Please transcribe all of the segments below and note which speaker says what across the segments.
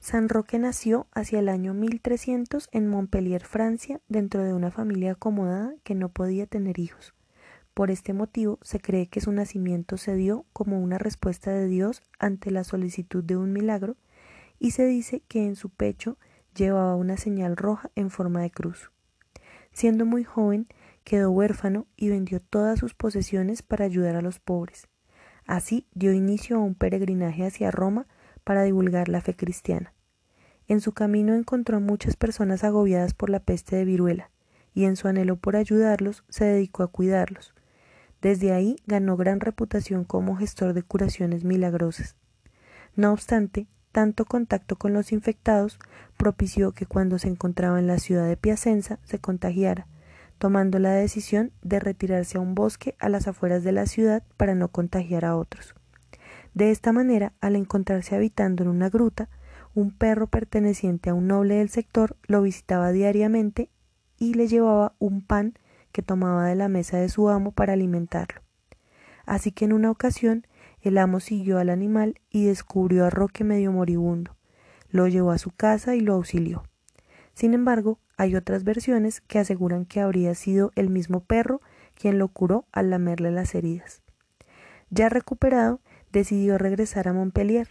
Speaker 1: San Roque nació hacia el año 1300 en Montpellier, Francia, dentro de una familia acomodada que no podía tener hijos. Por este motivo se cree que su nacimiento se dio como una respuesta de Dios ante la solicitud de un milagro y se dice que en su pecho llevaba una señal roja en forma de cruz. Siendo muy joven, quedó huérfano y vendió todas sus posesiones para ayudar a los pobres. Así dio inicio a un peregrinaje hacia Roma para divulgar la fe cristiana. En su camino encontró a muchas personas agobiadas por la peste de viruela, y en su anhelo por ayudarlos se dedicó a cuidarlos. Desde ahí ganó gran reputación como gestor de curaciones milagrosas. No obstante, tanto contacto con los infectados propició que cuando se encontraba en la ciudad de Piacenza se contagiara, tomando la decisión de retirarse a un bosque a las afueras de la ciudad para no contagiar a otros. De esta manera, al encontrarse habitando en una gruta, un perro perteneciente a un noble del sector lo visitaba diariamente y le llevaba un pan que tomaba de la mesa de su amo para alimentarlo. Así que en una ocasión el amo siguió al animal y descubrió a Roque medio moribundo. Lo llevó a su casa y lo auxilió. Sin embargo, hay otras versiones que aseguran que habría sido el mismo perro quien lo curó al lamerle las heridas. Ya recuperado, decidió regresar a Montpellier,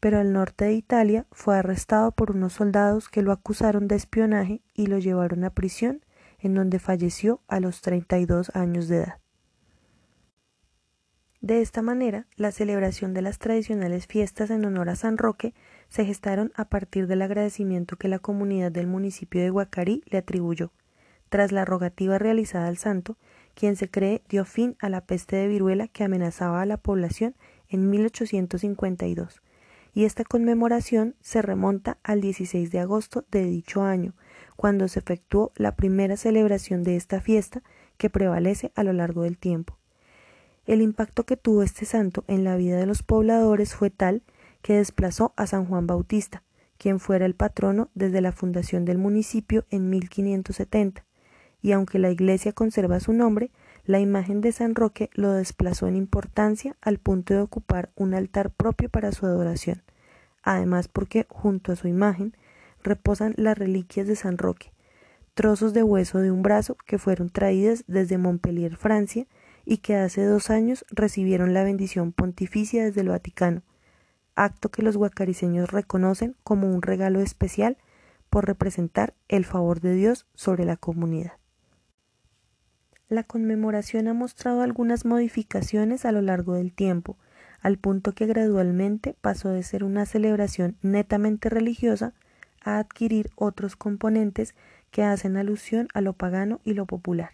Speaker 1: pero al norte de Italia fue arrestado por unos soldados que lo acusaron de espionaje y lo llevaron a prisión, en donde falleció a los 32 años de edad. De esta manera, la celebración de las tradicionales fiestas en honor a San Roque se gestaron a partir del agradecimiento que la comunidad del municipio de Guacarí le atribuyó. Tras la rogativa realizada al santo, quien se cree dio fin a la peste de viruela que amenazaba a la población en 1852, y esta conmemoración se remonta al 16 de agosto de dicho año, cuando se efectuó la primera celebración de esta fiesta que prevalece a lo largo del tiempo. El impacto que tuvo este santo en la vida de los pobladores fue tal que desplazó a San Juan Bautista, quien fuera el patrono desde la fundación del municipio en 1570, y aunque la iglesia conserva su nombre, la imagen de San Roque lo desplazó en importancia al punto de ocupar un altar propio para su adoración, además porque junto a su imagen reposan las reliquias de San Roque, trozos de hueso de un brazo que fueron traídas desde Montpellier, Francia, y que hace dos años recibieron la bendición pontificia desde el Vaticano, acto que los guacariseños reconocen como un regalo especial por representar el favor de Dios sobre la comunidad. La conmemoración ha mostrado algunas modificaciones a lo largo del tiempo, al punto que gradualmente pasó de ser una celebración netamente religiosa a adquirir otros componentes que hacen alusión a lo pagano y lo popular.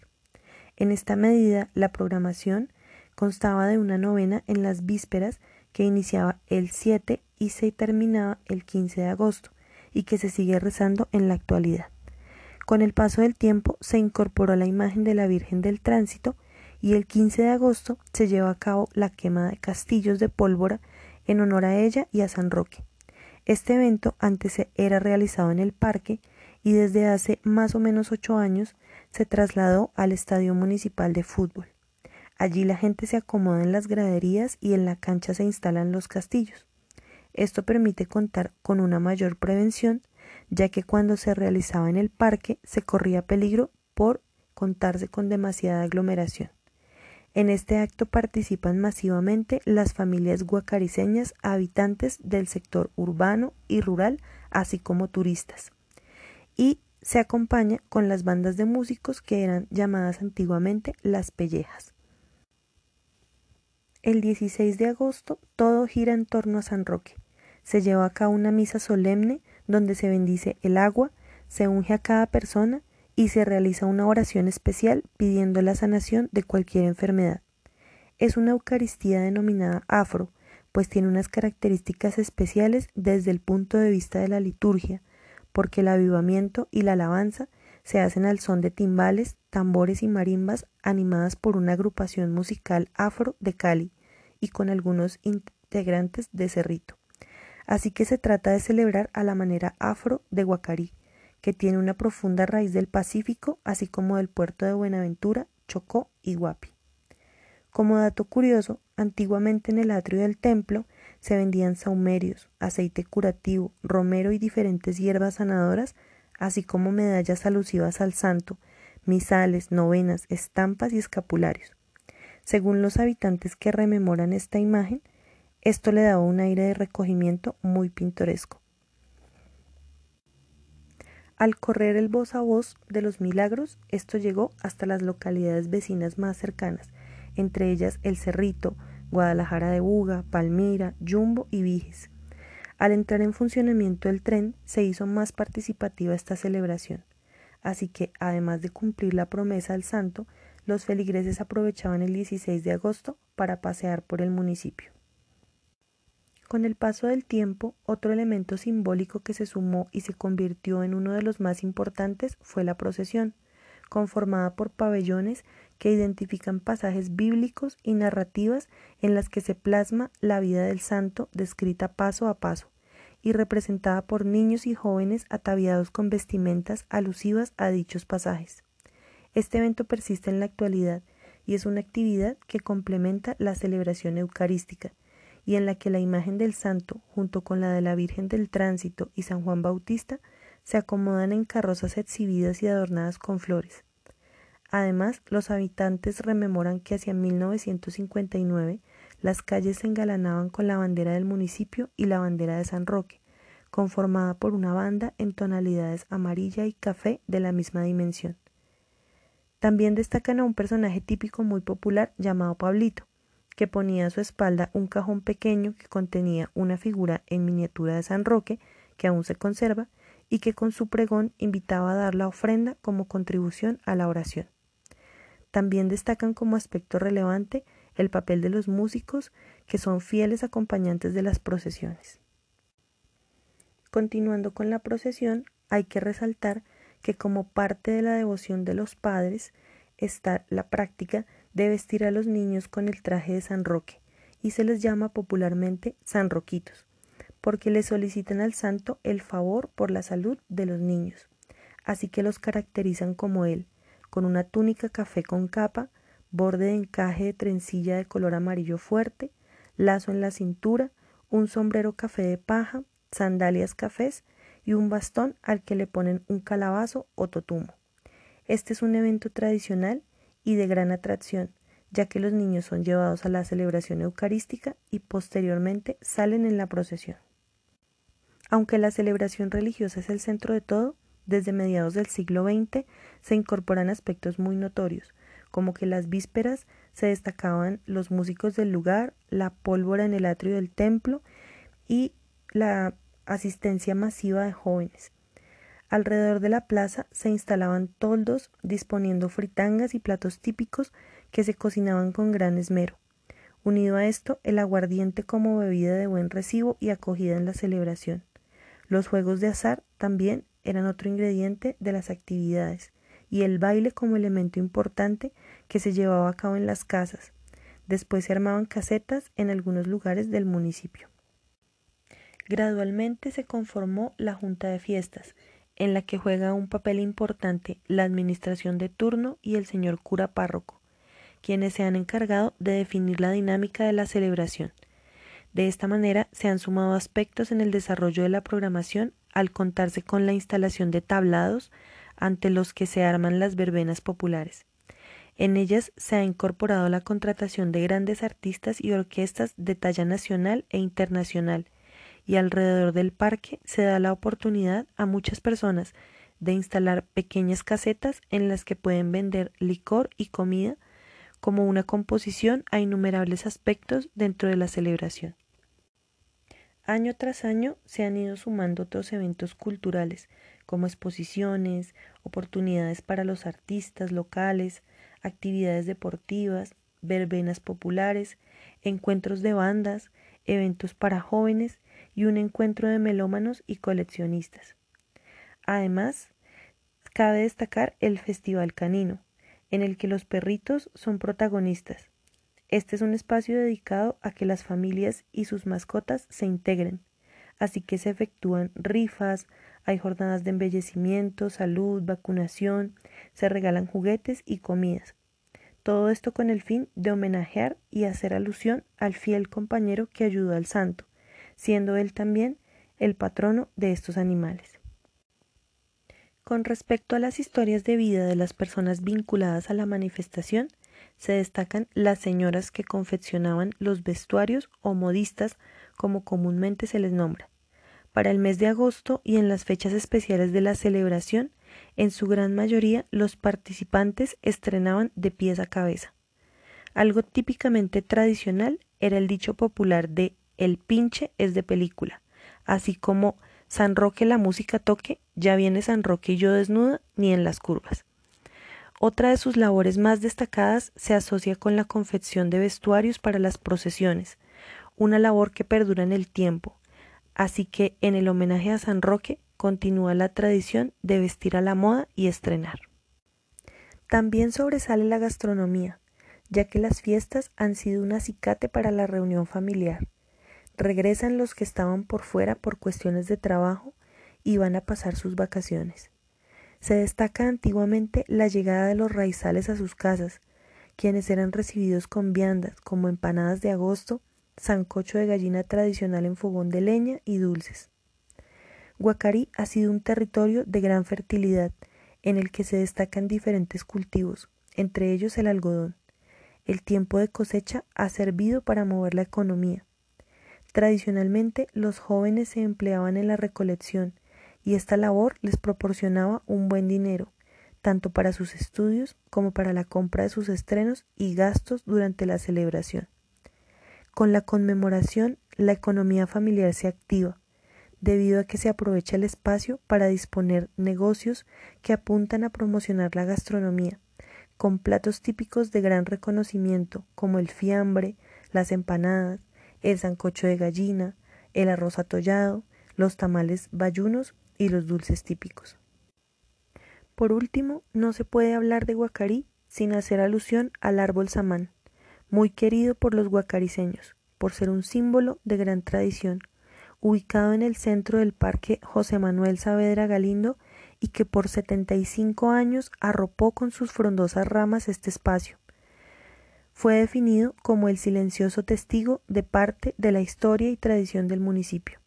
Speaker 1: En esta medida, la programación constaba de una novena en las vísperas que iniciaba el 7 y se terminaba el 15 de agosto y que se sigue rezando en la actualidad. Con el paso del tiempo se incorporó la imagen de la Virgen del Tránsito y el 15 de agosto se lleva a cabo la quema de castillos de pólvora en honor a ella y a San Roque. Este evento antes era realizado en el parque y desde hace más o menos ocho años se trasladó al Estadio Municipal de Fútbol. Allí la gente se acomoda en las graderías y en la cancha se instalan los castillos. Esto permite contar con una mayor prevención, ya que cuando se realizaba en el parque se corría peligro por contarse con demasiada aglomeración. En este acto participan masivamente las familias guacariseñas habitantes del sector urbano y rural, así como turistas. Y se acompaña con las bandas de músicos que eran llamadas antiguamente las pellejas. El 16 de agosto todo gira en torno a San Roque. Se lleva a cabo una misa solemne donde se bendice el agua, se unge a cada persona y se realiza una oración especial pidiendo la sanación de cualquier enfermedad. Es una Eucaristía denominada afro, pues tiene unas características especiales desde el punto de vista de la liturgia, porque el avivamiento y la alabanza se hacen al son de timbales, tambores y marimbas animadas por una agrupación musical afro de Cali y con algunos integrantes de Cerrito. Así que se trata de celebrar a la manera afro de Guacarí, que tiene una profunda raíz del Pacífico, así como del puerto de Buenaventura, Chocó y Guapi. Como dato curioso, Antiguamente en el atrio del templo se vendían saumerios, aceite curativo, romero y diferentes hierbas sanadoras, así como medallas alusivas al santo, misales, novenas, estampas y escapularios. Según los habitantes que rememoran esta imagen, esto le daba un aire de recogimiento muy pintoresco. Al correr el voz a voz de los milagros, esto llegó hasta las localidades vecinas más cercanas, entre ellas El Cerrito, Guadalajara de Buga, Palmira, Jumbo y Viges. Al entrar en funcionamiento el tren, se hizo más participativa esta celebración. Así que, además de cumplir la promesa al santo, los feligreses aprovechaban el 16 de agosto para pasear por el municipio. Con el paso del tiempo, otro elemento simbólico que se sumó y se convirtió en uno de los más importantes fue la procesión, conformada por pabellones que identifican pasajes bíblicos y narrativas en las que se plasma la vida del santo descrita paso a paso y representada por niños y jóvenes ataviados con vestimentas alusivas a dichos pasajes. Este evento persiste en la actualidad y es una actividad que complementa la celebración eucarística, y en la que la imagen del santo, junto con la de la Virgen del Tránsito y San Juan Bautista, se acomodan en carrozas exhibidas y adornadas con flores. Además, los habitantes rememoran que hacia 1959 las calles se engalanaban con la bandera del municipio y la bandera de San Roque, conformada por una banda en tonalidades amarilla y café de la misma dimensión. También destacan a un personaje típico muy popular llamado Pablito, que ponía a su espalda un cajón pequeño que contenía una figura en miniatura de San Roque, que aún se conserva, y que con su pregón invitaba a dar la ofrenda como contribución a la oración. También destacan como aspecto relevante el papel de los músicos, que son fieles acompañantes de las procesiones. Continuando con la procesión, hay que resaltar que como parte de la devoción de los padres está la práctica de vestir a los niños con el traje de San Roque, y se les llama popularmente Sanroquitos, porque le solicitan al santo el favor por la salud de los niños. Así que los caracterizan como él, con una túnica café con capa, borde de encaje de trencilla de color amarillo fuerte, lazo en la cintura, un sombrero café de paja, sandalias cafés y un bastón al que le ponen un calabazo o totumo. Este es un evento tradicional y de gran atracción, ya que los niños son llevados a la celebración eucarística y posteriormente salen en la procesión. Aunque la celebración religiosa es el centro de todo, desde mediados del siglo XX se incorporan aspectos muy notorios, como que las vísperas se destacaban los músicos del lugar, la pólvora en el atrio del templo y la asistencia masiva de jóvenes. Alrededor de la plaza se instalaban toldos disponiendo fritangas y platos típicos que se cocinaban con gran esmero. Unido a esto, el aguardiente como bebida de buen recibo y acogida en la celebración. Los juegos de azar también eran otro ingrediente de las actividades, y el baile como elemento importante que se llevaba a cabo en las casas. Después se armaban casetas en algunos lugares del municipio. Gradualmente se conformó la Junta de Fiestas, en la que juega un papel importante la administración de turno y el señor cura párroco, quienes se han encargado de definir la dinámica de la celebración. De esta manera se han sumado aspectos en el desarrollo de la programación al contarse con la instalación de tablados ante los que se arman las verbenas populares. En ellas se ha incorporado la contratación de grandes artistas y orquestas de talla nacional e internacional, y alrededor del parque se da la oportunidad a muchas personas de instalar pequeñas casetas en las que pueden vender licor y comida como una composición a innumerables aspectos dentro de la celebración. Año tras año se han ido sumando otros eventos culturales como exposiciones, oportunidades para los artistas locales, actividades deportivas, verbenas populares, encuentros de bandas, eventos para jóvenes y un encuentro de melómanos y coleccionistas. Además, cabe destacar el Festival Canino, en el que los perritos son protagonistas. Este es un espacio dedicado a que las familias y sus mascotas se integren, así que se efectúan rifas, hay jornadas de embellecimiento, salud, vacunación, se regalan juguetes y comidas. todo esto con el fin de homenajear y hacer alusión al fiel compañero que ayudó al santo, siendo él también el patrono de estos animales. Con respecto a las historias de vida de las personas vinculadas a la manifestación, se destacan las señoras que confeccionaban los vestuarios o modistas, como comúnmente se les nombra. Para el mes de agosto y en las fechas especiales de la celebración, en su gran mayoría los participantes estrenaban de pies a cabeza. Algo típicamente tradicional era el dicho popular de el pinche es de película, así como San Roque la música toque, ya viene San Roque y yo desnuda, ni en las curvas. Otra de sus labores más destacadas se asocia con la confección de vestuarios para las procesiones, una labor que perdura en el tiempo, así que en el homenaje a San Roque continúa la tradición de vestir a la moda y estrenar. También sobresale la gastronomía, ya que las fiestas han sido un acicate para la reunión familiar. Regresan los que estaban por fuera por cuestiones de trabajo y van a pasar sus vacaciones. Se destaca antiguamente la llegada de los raizales a sus casas, quienes eran recibidos con viandas como empanadas de agosto, sancocho de gallina tradicional en fogón de leña y dulces. Guacarí ha sido un territorio de gran fertilidad, en el que se destacan diferentes cultivos, entre ellos el algodón. El tiempo de cosecha ha servido para mover la economía. Tradicionalmente los jóvenes se empleaban en la recolección y esta labor les proporcionaba un buen dinero, tanto para sus estudios como para la compra de sus estrenos y gastos durante la celebración. Con la conmemoración, la economía familiar se activa, debido a que se aprovecha el espacio para disponer negocios que apuntan a promocionar la gastronomía, con platos típicos de gran reconocimiento como el fiambre, las empanadas, el sancocho de gallina, el arroz atollado, los tamales bayunos y los dulces típicos. Por último, no se puede hablar de Guacarí sin hacer alusión al árbol samán, muy querido por los guacariseños, por ser un símbolo de gran tradición, ubicado en el centro del Parque José Manuel Saavedra Galindo y que por 75 años arropó con sus frondosas ramas este espacio. Fue definido como el silencioso testigo de parte de la historia y tradición del municipio.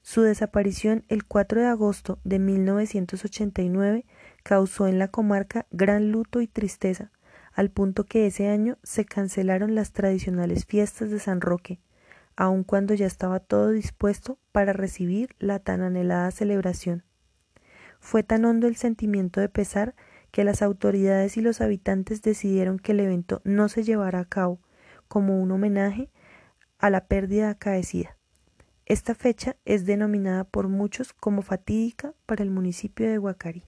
Speaker 1: Su desaparición el 4 de agosto de 1989 causó en la comarca gran luto y tristeza, al punto que ese año se cancelaron las tradicionales fiestas de San Roque, aun cuando ya estaba todo dispuesto para recibir la tan anhelada celebración. Fue tan hondo el sentimiento de pesar que las autoridades y los habitantes decidieron que el evento no se llevara a cabo como un homenaje a la pérdida acaecida. Esta fecha es denominada por muchos como fatídica para el municipio de Huacarí.